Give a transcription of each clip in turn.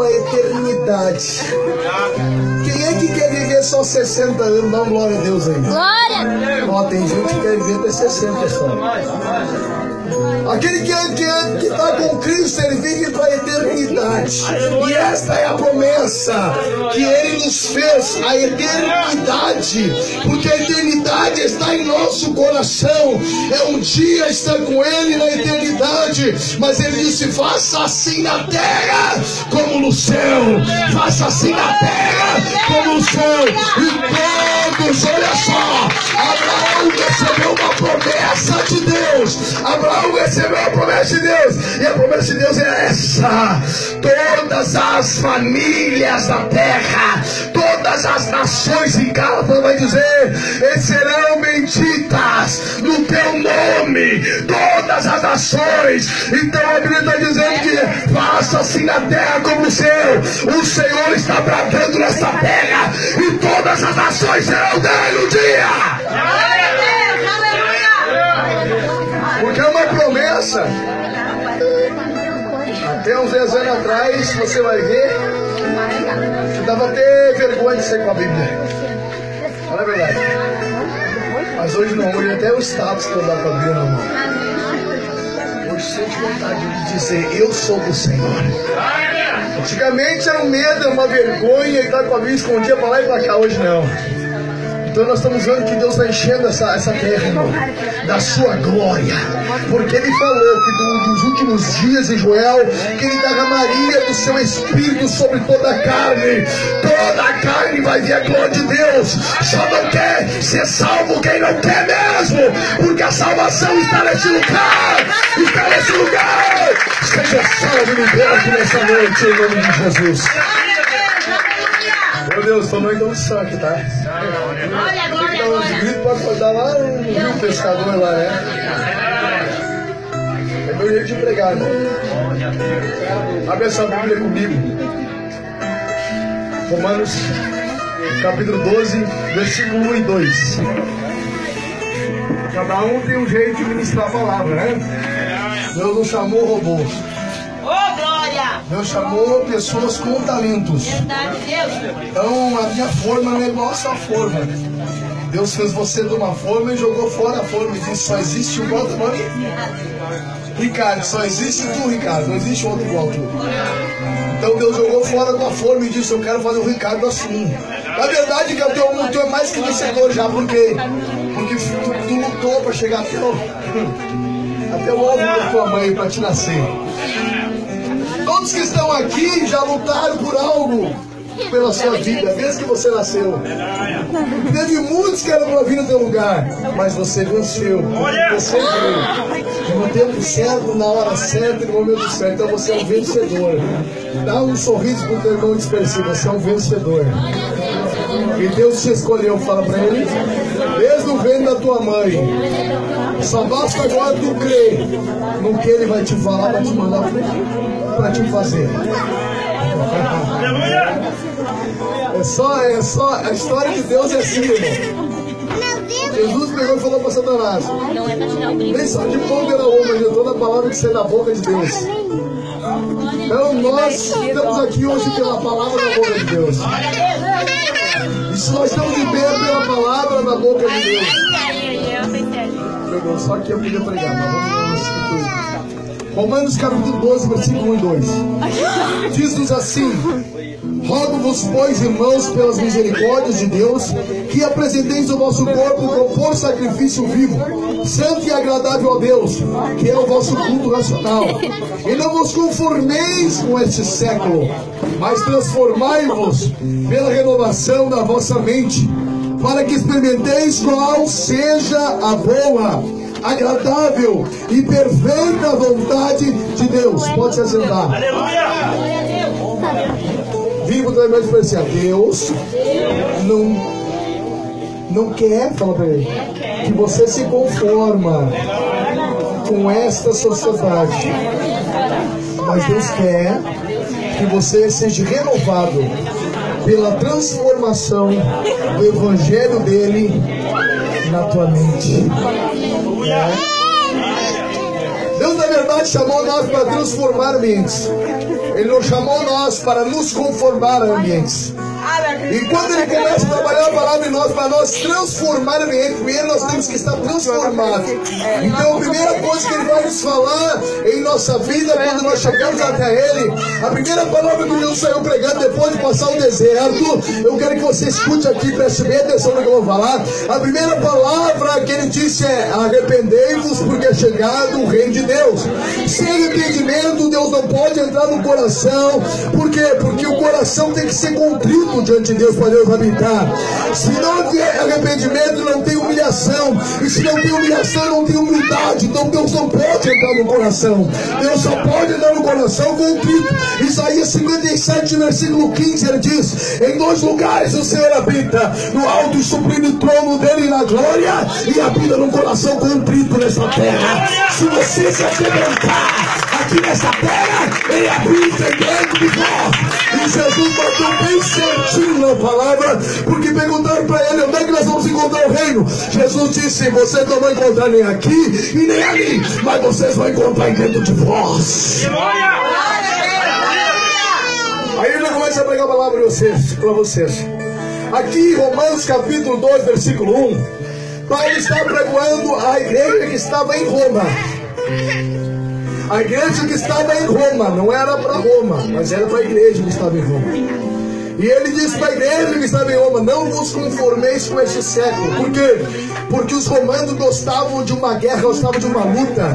uma eternidade. Quem é que quer viver só 60 anos? Dá uma glória a Deus aí. Glória! Ó, tem gente que quer viver até 60 só. Aquele que está que, que tá com Cristo, ele vive para a eternidade. E esta é a promessa que ele nos fez, a eternidade. Porque a eternidade está em nosso coração. É um dia estar com ele na eternidade. Mas ele disse: faça assim na terra como no céu. Faça assim na terra como no céu. E todos, olha só, Abraão recebeu uma promessa de Deus. Abraão recebeu a promessa de Deus. E a promessa de Deus é essa: todas as famílias da terra, todas as nações em Gálatas vai dizer, serão benditas no teu nome, todas as nações. Então a Bíblia está dizendo que faça assim na terra como o céu. O Senhor está bradando nesta terra, e todas as nações serão dele um dia. Glória a Deus! Aleluia! Porque é uma promessa. Até uns 10 anos atrás, você vai ver, você dava até vergonha de ser com a Bíblia. Fala a verdade. Mas hoje não, hoje até o status que eu dou com a Bíblia na mão. Hoje sente vontade de dizer, eu sou do Senhor. Antigamente era um medo, era uma vergonha, estar com a Bíblia escondida para lá e para cá, hoje não. Então nós estamos vendo que Deus está enchendo essa, essa terra, irmão, da sua glória. Porque Ele falou que do- dos últimos dias em Joel, que Ele derramaria do seu Espírito sobre toda a carne. Toda a carne vai ver a glória de Deus. Só não quer ser salvo quem não quer mesmo. Porque a salvação está nesse lugar. Está nesse lugar. Seja salvo e liberto nessa noite, em nome de Jesus. Meu Deus, tua mãe dá um sangue, tá? Que glória, dar uns glória! gritos pra acordar lá no rio pescador lá, né? É meu jeito de pregar, irmão. Abre essa Bíblia comigo. Romanos capítulo 12, versículo 1 e 2. Cada um tem um jeito de ministrar a palavra, né? Deus não chamou robô. Ô, glória! Deus chamou pessoas com talentos. Verdade, Deus! Então a minha forma não é igual a sua forma. Deus fez você de uma forma e jogou fora a forma. E disse: só existe um igual teu nome? Ricardo, só existe tu, Ricardo, não existe outro igual tu. Então Deus jogou fora a tua forma e disse: Eu quero fazer o Ricardo assim. Na verdade, que o teu, o teu é mais que vencedor já, por quê? Porque tu, tu lutou para chegar até o, até o óvulo da tua mãe para te nascer. Todos que estão aqui já lutaram por algo pela sua vida, desde que você nasceu. Teve muitos que eram para vir no teu lugar, mas você venceu. Você veio. No tempo certo, na hora certa e no momento certo. Então você é um vencedor. Dá um sorriso pro teu irmão dispersivo, você é um vencedor. E Deus te escolheu, fala para ele, desde o ventre da tua mãe. Só basta agora tu crer no que ele vai te falar, vai te mandar para te fazer. É só, é só, a história de Deus é assim, irmão. Jesus pegou e falou para Satanás: Não é. Nem só de pão pela uma, de toda a palavra que sai da boca de Deus. Então nós estamos aqui hoje pela palavra da boca de Deus. E se nós estamos de pé pela palavra da boca de Deus. Deus, só que eu queria pregar, mas vamos as escrituras. Romanos capítulo 12, versículo 1 e 2. Diz-nos assim: Rogo-vos, pois, irmãos, pelas misericórdias de Deus, que apresenteis o vosso corpo como por sacrifício vivo, santo e agradável a Deus, que é o vosso culto racional. E não vos conformeis com este século, mas transformai-vos pela renovação da vossa mente, para que experimenteis qual seja a boa, agradável e perfeita vontade de Deus. Pode se assentar. Vivo do mais especial. Deus não, não quer, fala pra ele, que você se conforma com esta sociedade. Mas Deus quer que você seja renovado pela transformação do evangelho dele na tua mente. Deus, na verdade, chamou nós para transformar ambientes. Ele não chamou nós para nos conformar a ambientes. E quando ele começa a trabalhar a palavra em nós, para nós transformar o ambiente, primeiro nós temos que estar transformados. Então a primeira coisa que ele vai nos falar em nossa vida, quando nós chegamos até ele, a primeira palavra que Deus saiu pregando depois de passar o deserto, eu quero que você escute aqui, preste bem atenção no que eu vou falar. A primeira palavra que ele disse é: arrependei-vos, porque é chegado o reino de Deus. Sem arrependimento, Deus não pode entrar no coração. Por quê? Porque o coração tem que ser contrito diante de Deus para Deus habitar. Se não tiver arrependimento, não tem humilhação. E se não tem humilhação, não tem humildade. Então Deus não pode entrar no coração. Deus só pode entrar no coração contrito. Isaías 57, versículo 15, ele diz: Em dois lugares o Senhor habita, no alto e sublime trono dele na glória, e habita no coração contrito nessa terra. Se você se quebrantar aqui nessa terra, ele habita dentro de nós. E Jesus mandou bem certinho na palavra, porque perguntaram para ele onde é que nós vamos encontrar o reino. Jesus disse: Vocês não vão encontrar nem aqui e nem ali, mas vocês vão encontrar dentro de vós. Aí ele começa a pregar a palavra para vocês, para vocês. Aqui, Romanos capítulo 2, versículo 1, Paulo está pregando a igreja que estava em Roma. A igreja que estava em Roma, não era para Roma, mas era para a igreja que estava em Roma. E ele disse para a igreja que estava em Roma: Não vos conformeis com este século. Por quê? Porque os romanos gostavam de uma guerra, gostavam de uma luta.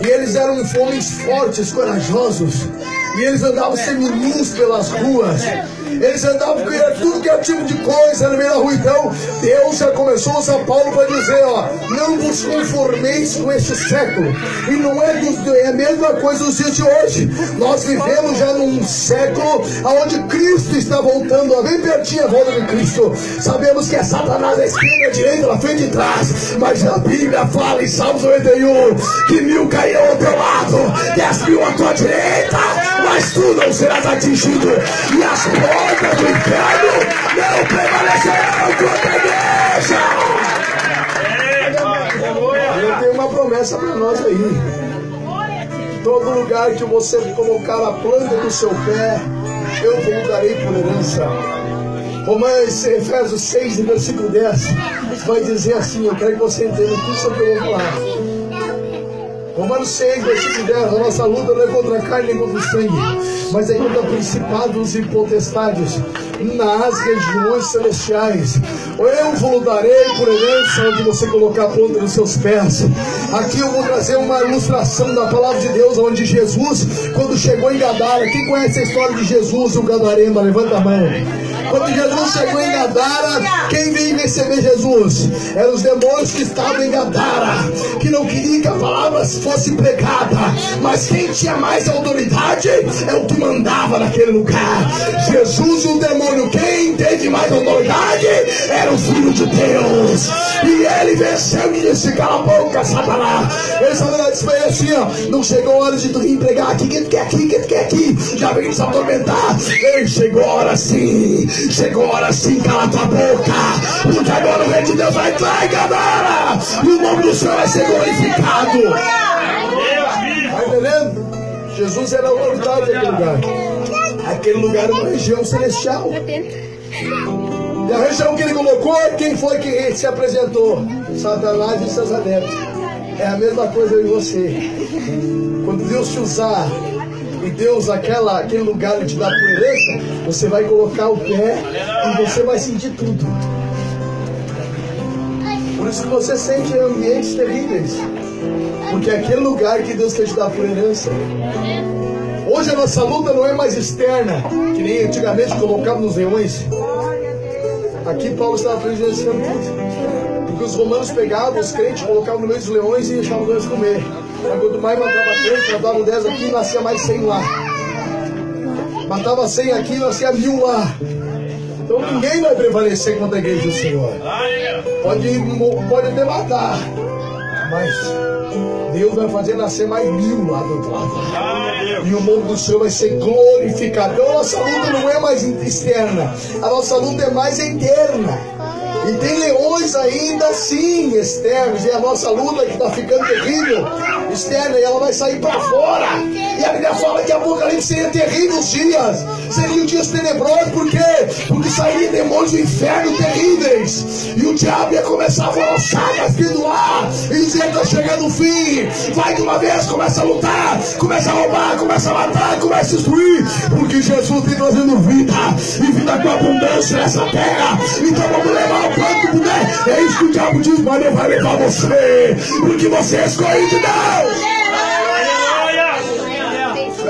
E eles eram homens fortes, corajosos. E eles andavam seminus pelas ruas. Eles andavam com tudo que era tipo de coisa no meio da rua. Então, Deus já começou usar Paulo para dizer: ó, não vos conformeis com este século. E não é, dos, é a mesma coisa nos dias de hoje. Nós vivemos já num século onde Cristo está voltando, ó, bem pertinho a volta de Cristo. Sabemos que é Satanás à esquerda, à direita, na frente e trás. Mas a Bíblia fala em Salmos 91 que mil cairão ao teu lado, dez mil à tua direita, mas tu não serás atingido. E as portas do inferno não prevalecerão contra a igreja. Ele tem uma promessa para nós aí. Todo lugar que você colocar a planta do seu pé, eu vos darei por herança. Romanos, Efésios 6, versículo 10, vai dizer assim: Eu quero que você entenda tudo sobre o que eu falar. Romanos 6, versículo 10, a nossa luta não é contra a carne nem contra o sangue, mas é contra principados e potestades nas regiões celestiais. Eu vos darei por herança onde você colocar a ponta dos seus pés. Aqui eu vou trazer uma ilustração da palavra de Deus, onde Jesus, quando chegou em Gadara, quem conhece a história de Jesus, o Gadarema, levanta a mão. Quando Jesus chegou em Gadara, quem veio receber Jesus? Eram os demônios que estavam em Gadara, que não queriam que a palavra fosse pregada, mas quem tinha mais autoridade é o que mandava naquele lugar. Jesus e o demônio, quem teve mais autoridade era o Filho de Deus, e ele venceu e disse: Cala a boca, Satanás. Ele Satanás disse para ele assim: ó, Não chegou a hora de tu vir pregar aqui, que tu quer aqui, que tu quer aqui, já vem nos atormentar. Ei, chegou a hora sim. Chegou a hora sim, cala tua boca. Porque agora o rei de Deus vai entrar em Gadara. E o nome do Senhor vai ser glorificado. Tá entendendo? Jesus era autoridade daquele lugar. Aquele lugar era uma região celestial. E a região que ele colocou, quem foi que se apresentou? Satanás e seus adeptos. É a mesma coisa eu e você. Quando Deus te usar e Deus aquela, aquele lugar te dá por herança, você vai colocar o pé e você vai sentir tudo. Por isso que você sente ambientes terríveis. Porque é aquele lugar que Deus quer te dar por herança. Hoje a nossa luta não é mais externa, que nem antigamente colocava nos leões. Aqui Paulo estava presenciando tudo. Porque os romanos pegavam os crentes, colocavam no meio dos leões e deixavam os leões comer. Mas quanto mais matava três, matavam dez aqui, nascia mais cem lá. Matava cem aqui, nascia mil lá. Então ninguém vai prevalecer contra a igreja do Senhor. Pode, pode até matar, mas Deus vai fazer nascer mais mil lá do outro lado. E o nome do Senhor vai ser glorificado. Então a nossa luta não é mais externa, a nossa luta é mais interna. E tem leões ainda assim externos. E a nossa luta que está ficando terrível, externa, e ela vai sair para fora. E a Bíblia fala que Apocalipse seria terríveis dias. Seriam dias tenebrosos, por quê? Porque sairia demônios do inferno terríveis. E o diabo ia começar a balançar nas do ar e dizer: está chegando o fim. Vai de uma vez, começa a lutar, começa a roubar, começa a matar, começa a destruir. Porque Jesus tem trazendo vida e vida com abundância nessa terra. Então vamos levar o quanto puder. É isso que o diabo diz, mas ele vai levar você. Porque você é escolhido de Deus.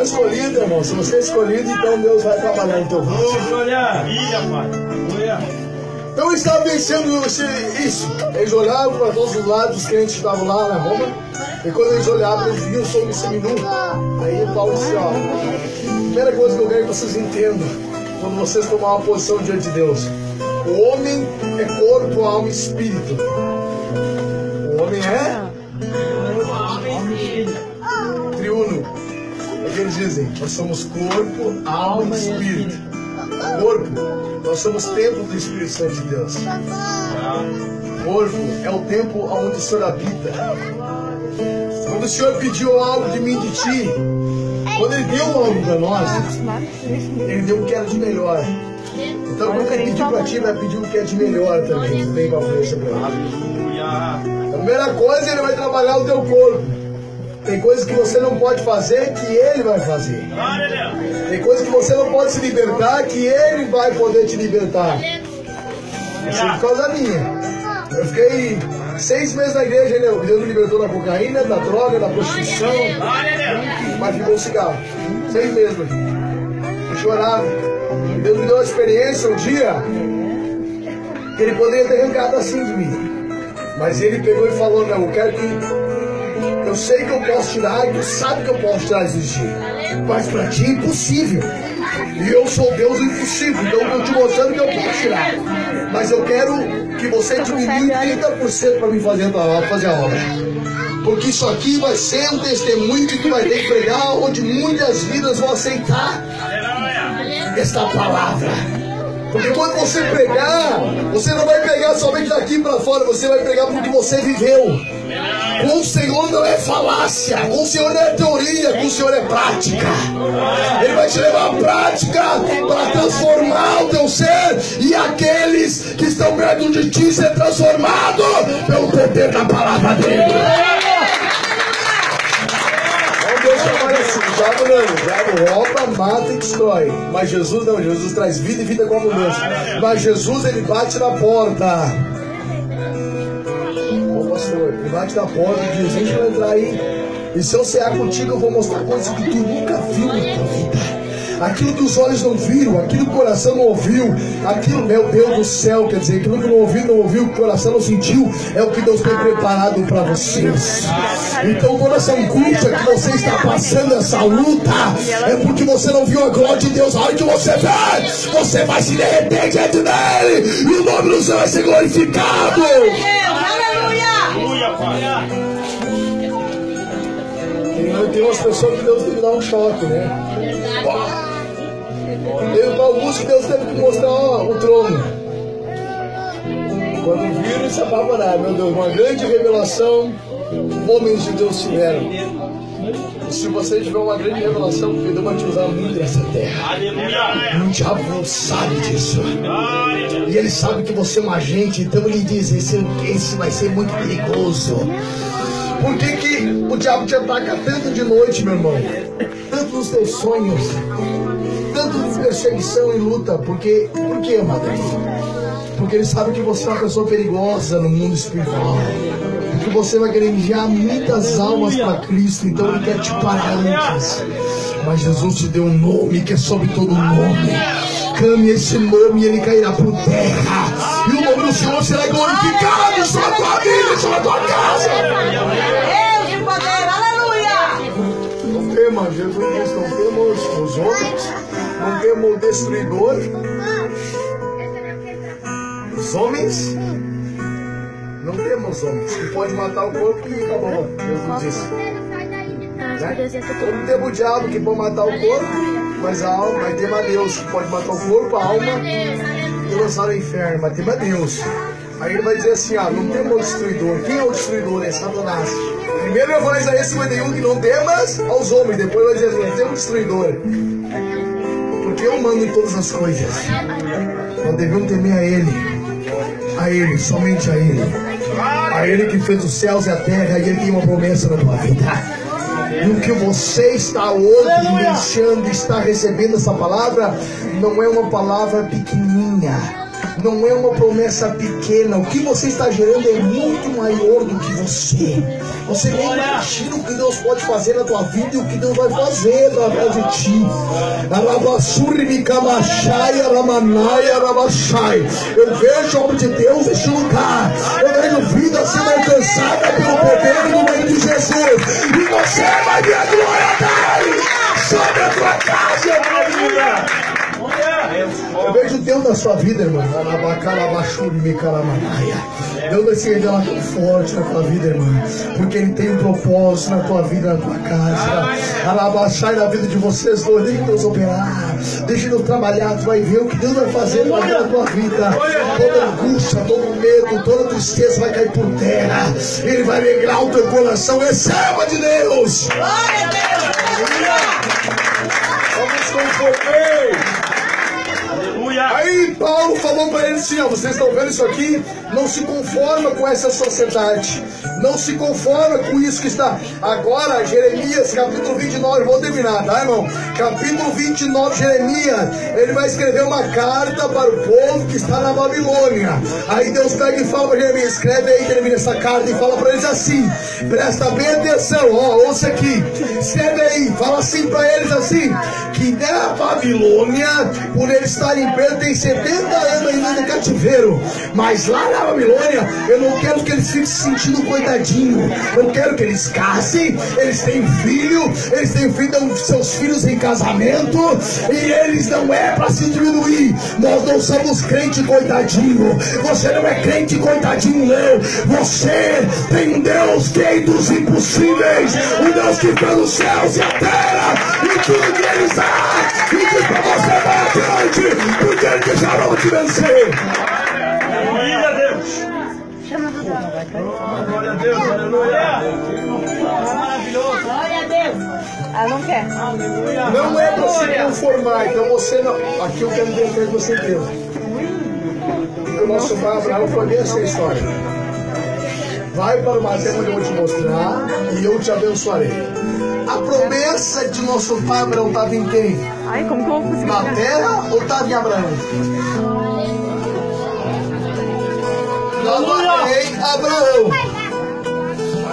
Escolhido, irmão. Se você é escolhido, então Deus vai trabalhar em teu Então eles estavam vencendo isso. Eles olhavam para todos os lados, os crentes estavam lá na Roma. E quando eles olhavam, eles viam sobre seminu. Aí Paulo disse, ó, primeira coisa que eu quero que vocês entendam, quando vocês tomar uma posição diante de Deus, o homem é corpo, alma e espírito. O homem é eles dizem, nós somos corpo, alma e espírito. Corpo, nós somos templo do Espírito Santo de Deus. Corpo é o templo onde o Senhor habita. Quando o Senhor pediu algo de mim de ti, quando Ele deu algo para nós, Ele deu o que era de melhor. Então quando Ele pediu para ti, vai pedir o que é de melhor também. Para frente para A primeira coisa, Ele vai trabalhar o teu corpo. Tem coisas que você não pode fazer que Ele vai fazer. Tem coisas que você não pode se libertar que Ele vai poder te libertar. Isso é por causa minha. Eu fiquei seis meses na igreja, né? Deus me libertou da cocaína, da droga, da prostituição. Mas ficou o cigarro. Seis meses. Eu chorava. Deus me deu uma experiência um dia que ele poderia ter arrancado assim de mim. Mas ele pegou e falou, não, eu quero que eu sei que eu posso tirar e tu sabe que eu posso tirar esses dias. Mas para ti é impossível. E eu sou Deus impossível. Então eu estou te mostrando que eu posso tirar. Mas eu quero que você diminua 30% para me fazer, fazer a obra. Porque isso aqui vai ser um testemunho que tu vai ter que pregar, onde muitas vidas vão aceitar esta palavra. Porque quando você pregar, você não vai pregar somente daqui para fora, você vai pregar porque você viveu. Com o Senhor não é falácia, com o Senhor não é teoria, com o Senhor é prática. Ele vai te levar à prática para transformar o teu ser e aqueles que estão perto de ti ser transformado pelo poder da palavra dele. Deus trabalha assim, diabo não, diabo rouba, mata e destrói. Mas Jesus não, Jesus traz vida e vida com abundância. Mas Jesus ele bate na porta bate na porta e diz: Deixa eu entrar aí. E se eu cear contigo, eu vou mostrar coisas que tu nunca viu na tua vida. Aquilo que os olhos não viram, aquilo que o coração não ouviu, aquilo, meu Deus do céu, quer dizer, aquilo que não ouviu, não ouviu, que o coração não sentiu, é o que Deus tem preparado para vocês. Então, essa angústia que você está passando, essa luta, é porque você não viu a glória de Deus. A hora que você vê, você vai se derreter diante dele, e o nome do Senhor vai ser glorificado. Tem, umas pessoas que Deus tem que dar um choque, né? Teve alguns que Deus teve que mostrar ó, o trono. Quando viram, se apavoraram. Meu Deus, uma grande revelação homens de Deus tiveram. Se você tiver uma grande revelação, porque Deus vai te usar muito nessa terra. O diabo sabe disso. E ele sabe que você é um agente, então ele diz: esse, esse vai ser muito perigoso. Por que, que o diabo te ataca tanto de noite, meu irmão? Tanto nos teus sonhos, tanto de perseguição e luta. Porque, por que, amado? Porque ele sabe que você é uma pessoa perigosa no mundo espiritual. Porque você vai querer enviar muitas almas para Cristo, então ele quer te parar antes. Mas Jesus te deu um nome que é sobre todo nome. Clame esse nome e ele cairá por terra. E o nome do Senhor será glorificado sobre a tua vida, sobre a tua casa. Deus de poder, aleluia. Não temos, Jesus não temos os homens, não temos o destruidor. Os homens, não temos homens que pode matar o corpo e acabou. Jesus disse. Né? Não temos o diabo que pode matar o corpo, mas a alma, tem a Deus que pode matar o corpo, a alma e lançar no inferno, tem a Deus Aí ele vai dizer assim, ah, não tem o destruidor. Quem é o destruidor? É Satanás. Primeiro ele vai Isaías 51 que não temas aos homens. Depois vai dizer assim, tem um destruidor. Porque eu mando em todas as coisas. Nós devemos temer a ele. A ele, somente a ele. A ele que fez os céus e a terra e ele tem uma promessa na tua vida. E o que você está hoje deixando, está recebendo essa palavra, não é uma palavra pequenininha não é uma promessa pequena. O que você está gerando é muito maior do que você. Você nem imagina o que Deus pode fazer na tua vida e o que Deus vai fazer através de ti. Eu vejo a obra de Deus neste lugar. Eu vejo Deus na sua vida, irmão. Deus vai se revelar tão forte na tua vida, irmão. Porque Ele tem um propósito na tua vida, na tua casa. Alabaxai na vida de vocês dois. Deixa Deus operar. Deixa Deus trabalhar. Tu vai ver o que Deus vai fazer na tua vida. Toda angústia, todo medo, toda tristeza vai cair por terra. Ele vai alegrar o teu coração. Receba de Deus. Glória a Deus. Vamos com o Aí Paulo falou para ele assim: ó, vocês estão vendo isso aqui? Não se conforma com essa sociedade. Não se conforma com isso que está. Agora, Jeremias, capítulo 29, vou terminar, tá, irmão? Capítulo 29, Jeremias, ele vai escrever uma carta para o povo que está na Babilônia. Aí Deus pega e fala para Jeremias: escreve aí, termina essa carta e fala para eles assim: presta bem atenção, ó, ouça aqui, escreve aí, fala assim para eles assim: que na Babilônia, por eles estarem perto, tem 70 anos ainda no cativeiro, mas lá na Babilônia, eu não quero que eles fiquem se sentindo coitadinho. Eu quero que eles casem, eles têm filho, eles têm filho, seus filhos em casamento, e eles não é para se diminuir. Nós não somos crente coitadinho. Você não é crente coitadinho, não. Você tem um Deus que é dos impossíveis, um Deus que fez os céus e a terra, e tudo que eles há, e diz para você vai adiante, porque ele já não te vencer. Glória a Deus, aleluia. Maravilhoso. Glória a Deus. Ela não quer. Não é para se conformar, então você não. Aqui eu quero ver que você entenda. O nosso pai Abraão foi essa história. Vai para uma terra onde eu vou te mostrar e eu te abençoarei. A promessa de nosso pai Abraão estava em quem? Ai, como que eu vou conseguir? Na terra ou estava em Abraão? Amarei Abraão.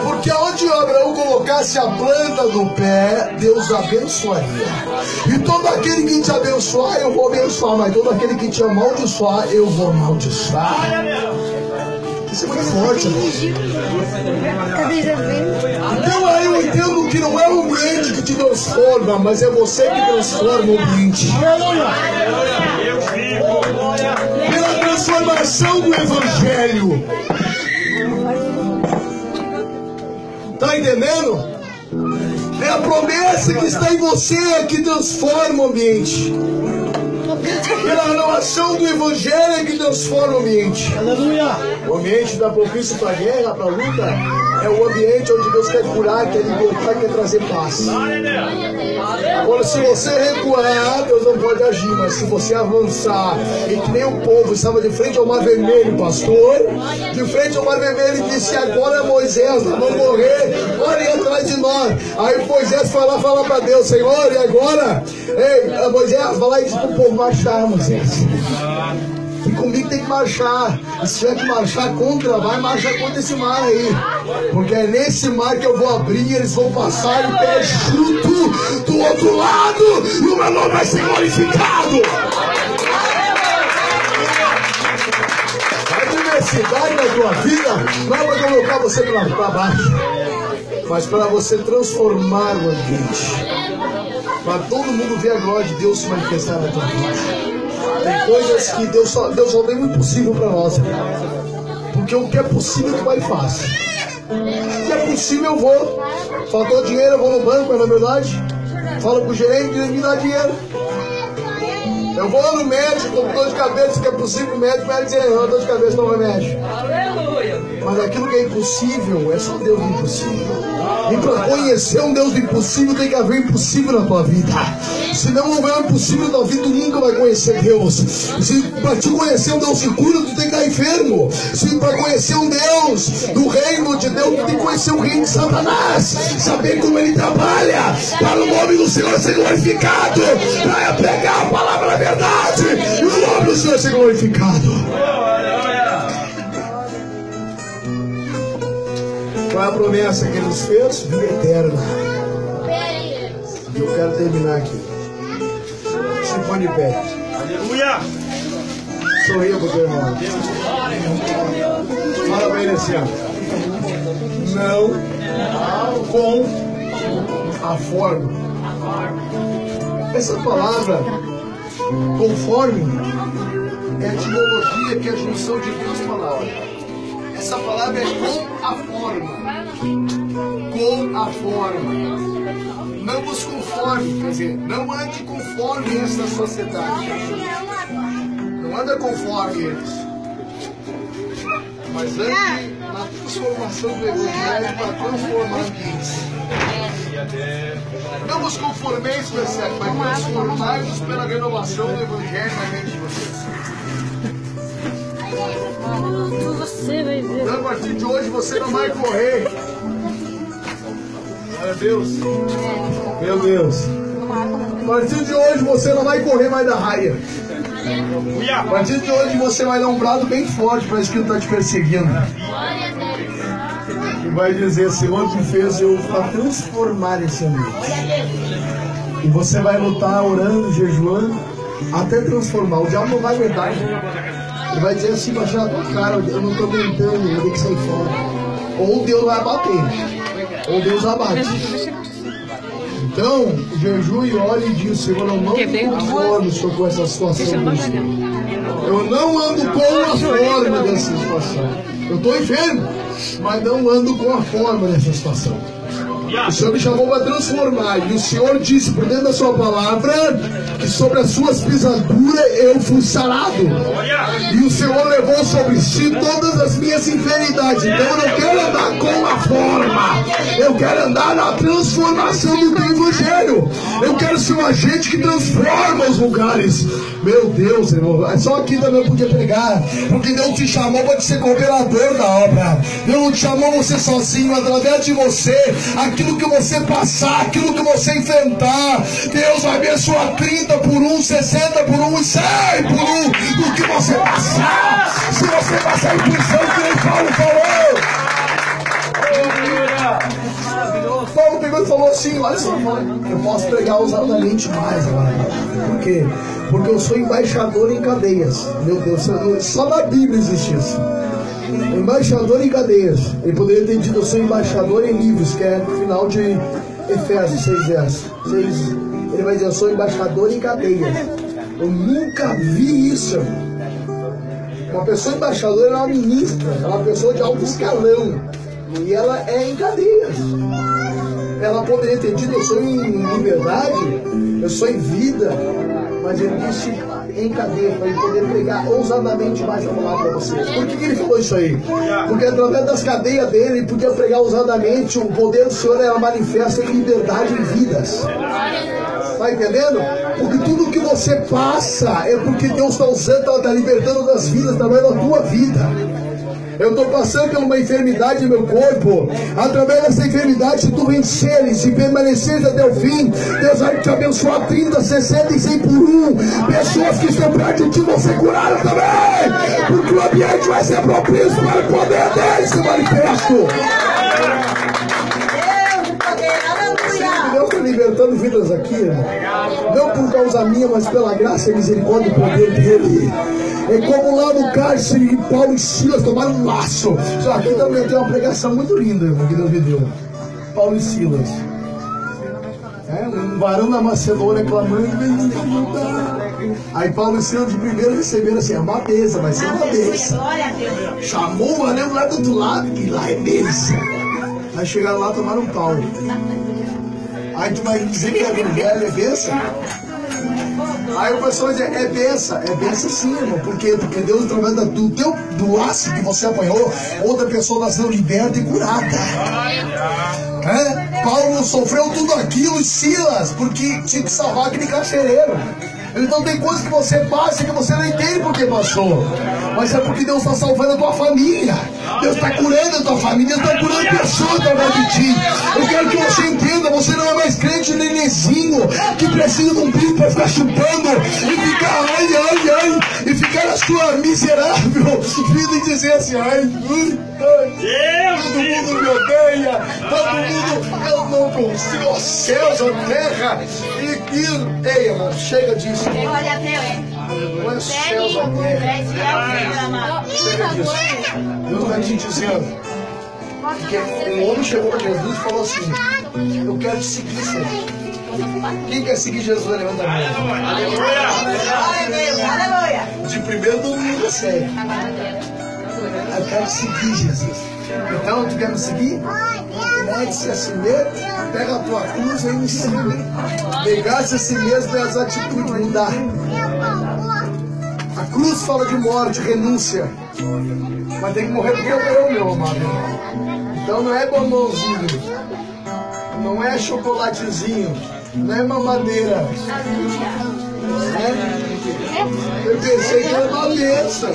Porque onde Abraão colocasse a planta do pé, Deus abençoaria. E todo aquele que te abençoar, eu vou abençoar. Mas todo aquele que te amaldiçoar, eu vou amaldiçoar. Isso é forte, Então aí eu entendo que não é o ambiente que te transforma, mas é você que transforma o ambiente. Pela transformação do Evangelho. Está entendendo? É a promessa que está em você que transforma o ambiente. Pela renovação do Evangelho é que transforma o ambiente. Aleluia. O ambiente está propício para a guerra, para a luta é o ambiente onde Deus quer curar, quer libertar, quer trazer paz. Agora, se você recuar, Deus não pode agir, mas se você avançar, e que nem o povo estava de frente ao mar vermelho, pastor, de frente ao mar vermelho, disse: Agora Moisés, nós vamos morrer, olhem atrás de nós. Aí Moisés foi lá falar para Deus: Senhor, e agora? Ei, Moisés, vai lá e diz para o povo marchar, Moisés. E comigo tem que marchar. E se tiver que marchar contra, vai marchar contra esse mar aí. Porque é nesse mar que eu vou abrir, eles vão passar o pé junto do outro lado. E o meu nome vai ser glorificado. A adversidade na tua vida não é para colocar você para baixo, mas para você transformar o ambiente. Para todo mundo ver a glória de Deus se manifestar na tua vida. Tem coisas que Deus só, Deus só tem o impossível para nós. Porque o que é possível, tu vai e faz. O que é possível, eu vou. Faltou dinheiro, eu vou no banco, é na verdade. Fala pro gerente, me dá dinheiro. Eu vou lá no médico, com dor de cabeça, que é possível, o médico vai dizer, não, dor de cabeça não remédio. Aleluia. Mas aquilo que é impossível, é só Deus do impossível. E para conhecer um Deus do impossível, tem que haver impossível na tua vida. Se não houver impossível na tua vida, tu nunca vai conhecer Deus. Se para te conhecer um Deus que cura, tu tem que estar enfermo. Se para conhecer um Deus do reino de Deus, tu tem que conhecer o reino de Satanás. Saber como ele trabalha. Para o nome do Senhor ser glorificado. Para pregar a palavra da verdade. E o nome do Senhor ser glorificado. Qual é a promessa que ele nos fez? Vida eterna. E eu quero terminar aqui. Se põe de pé. Aleluia. Sorria pro teu irmão. Fala pra ele assim, ó. Não com a forma. Essa palavra, conforme, é a etimologia que é a junção de duas palavras. Essa palavra é com a forma. Com a forma. Não vos conforme, quer dizer, não ande conforme esta sociedade. Não anda conforme eles. Mas ande na transformação do Evangelho para transformar ambientes. Não vos conformeis mas transformai-vos pela renovação do Evangelho na mente de vocês. Você vai ver. A partir de hoje você não vai correr. Meu Deus. Meu Deus. A partir de hoje você não vai correr mais da raia. A partir de hoje você vai dar um brado bem forte para isso que está te perseguindo. E vai dizer, Senhor, tu fez eu para transformar esse ambiente. E você vai lutar orando, jejuando, até transformar. O diabo não vai aguentar. Ele vai dizer assim, mas na tua cara, eu não estou aguentando, eu tenho que sair fora. Ou Deus vai bater, ou Deus abate. Então, jejue, ore e diz, Senhor, eu não me conformo Senhor, com essa situação. Eu não ando com a forma dessa situação. Eu estou enfermo, mas não ando com a forma dessa situação. O Senhor me chamou para transformar. E o Senhor disse por dentro da sua palavra que sobre as suas pisaduras eu fui sarado. E o Senhor levou sobre si todas as minhas enfermidades. Então eu não quero andar com a forma. Eu quero andar na transformação do Evangelho. Eu quero ser um agente que transforma os lugares. Meu Deus, irmão. É só aqui também eu podia pregar. Porque Deus te chamou para ser cooperador da obra. Deus não te chamou você sozinho. Através de você, aquilo que você passar, aquilo que você enfrentar, Deus vai abençoar 30 por um, 60 por um e 100 por um do que você passar. Se você passar em prisão, que nem Paulo falou. Paulo pegou e falou assim, olha só, eu posso pregar ousadamente mais agora. Por quê? Porque eu sou embaixador em cadeias. Meu Deus, só na Bíblia existe isso. Embaixador em cadeias. Ele poderia ter dito, eu sou embaixador em livros, que é no final de Efésios 6 versos. 6. Ele vai dizer, eu sou embaixador em cadeias. Eu nunca vi isso. Uma pessoa embaixadora é uma ministra, é uma pessoa de alto escalão. E ela é em cadeias. Ela poderia ter dito, eu sou em liberdade, eu sou em vida, mas ele disse em cadeia, para ele poder pregar ousadamente mais a palavra para vocês. Por que, que ele falou isso aí? Porque através das cadeias dele, ele podia pregar ousadamente, o poder do Senhor era manifesto em liberdade em vidas. Está entendendo? Porque tudo que você passa é porque Deus está usando, está libertando das vidas através da tua vida. Eu estou passando por uma enfermidade no meu corpo. Através dessa enfermidade, se tu venceres e permaneceres até o fim, Deus vai te abençoar 30, 60 e 100 por um. Pessoas que estão perto de ti vão ser curadas também. Porque o ambiente vai ser propício para o poder dele se manifesto. Libertando vidas aqui, irmão. Não por causa minha, mas pela graça e misericórdia e poder dele. É como lá no cárcere, Paulo e Silas tomaram um laço. Aqui também tem uma pregação muito linda que Deus me deu. Paulo e Silas. É, um varão da Macedônia clamando, Aí Paulo e Silas de primeiro receberam assim, é uma mesa, vai ser uma mesa. Chamou o varão lá do outro lado, que lá é mesa. Aí chegaram lá, tomaram um pau. Aí tu vai dizer que a evangelho é bênção? Aí o pessoal diz, é benção, é benção sim, irmão. Por quê? Porque Deus, através do teu do ácido que você apanhou, outra pessoa nasceu liberta e curada. É? Paulo sofreu tudo aquilo, Silas, porque tinha que salvar aquele carcereiro. Então tem coisas que você passa que você não entende porque passou. Mas é porque Deus está salvando a tua família. Deus está curando a tua família. Deus está curando pessoas através de ti. Eu quero que você entenda, você não é nenenzinho que precisa de um bico para ficar chupando e ficar ai, ai, ai, e ficar na sua miserável vida e dizer assim, ai, ai, ai todo mundo me odeia, todo mundo, eu não consigo, ó céus, ó terra, e, e, ei, irmão, chega disso. Glória a Deus. Não é céus, ó terra. Chega disso. Deus está te dizendo. Porque um homem chegou para Jesus e falou assim: Eu quero te seguir, Senhor. Quem quer seguir Jesus, levanta a mão. Glória a Deus. Aleluia. De primeiro domingo, sério. Eu quero seguir, Jesus. Então, tu quer me seguir? Negue-se a si mesmo, pega a tua cruz e me siga. Negar-se a si mesmo é as atitudes, mudar. A cruz fala de morte, renúncia. Mas tem que morrer porque eu eu, meu amado. Então não é bombonzinho, não é chocolatezinho, não é mamadeira. É? Eu pensei que era uma benção.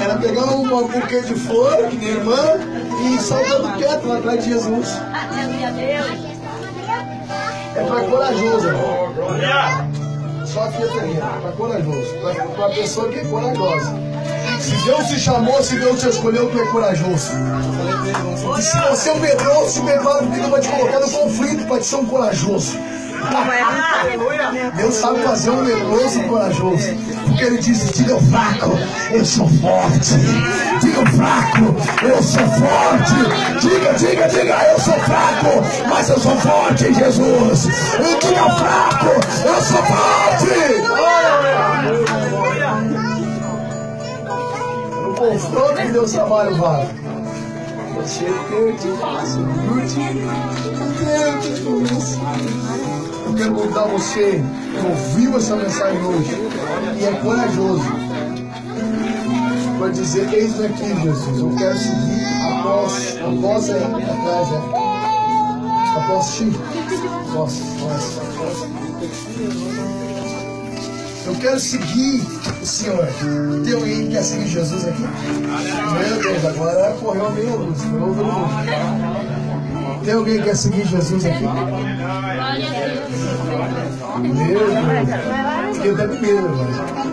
Era pegar um buquê de flor, minha irmã, e sair dando quieto lá atrás de Jesus. É para corajoso, irmão. Só aqui eu tenho, para corajoso. Para pessoa que é corajosa. Se Deus te chamou, se Deus te escolheu, tu é corajoso. E se você é um medroso, porque Deus vai te colocar no conflito para te ser um corajoso. Deus sabe fazer um medroso corajoso. Porque ele disse: diga o fraco, eu sou forte. Diga o fraco, eu sou forte. Diga, diga, diga, eu sou fraco, mas eu sou forte em Jesus. E diga o fraco, eu sou forte. No confronto que Deus trabalha o vale. Você perde, você perde, perde isso. Eu quero convidar você que ouviu essa mensagem hoje e é corajoso para dizer: Eis-me aqui, Jesus. Eu quero seguir após, após é atrás, é. Após ti. Após, após, após. Eu quero seguir o Senhor. Tem alguém que quer seguir Jesus aqui? Meu Deus, agora correu a meia luz. Tem alguém que quer seguir Jesus aqui? Meu Deus. Fiquei até medo agora.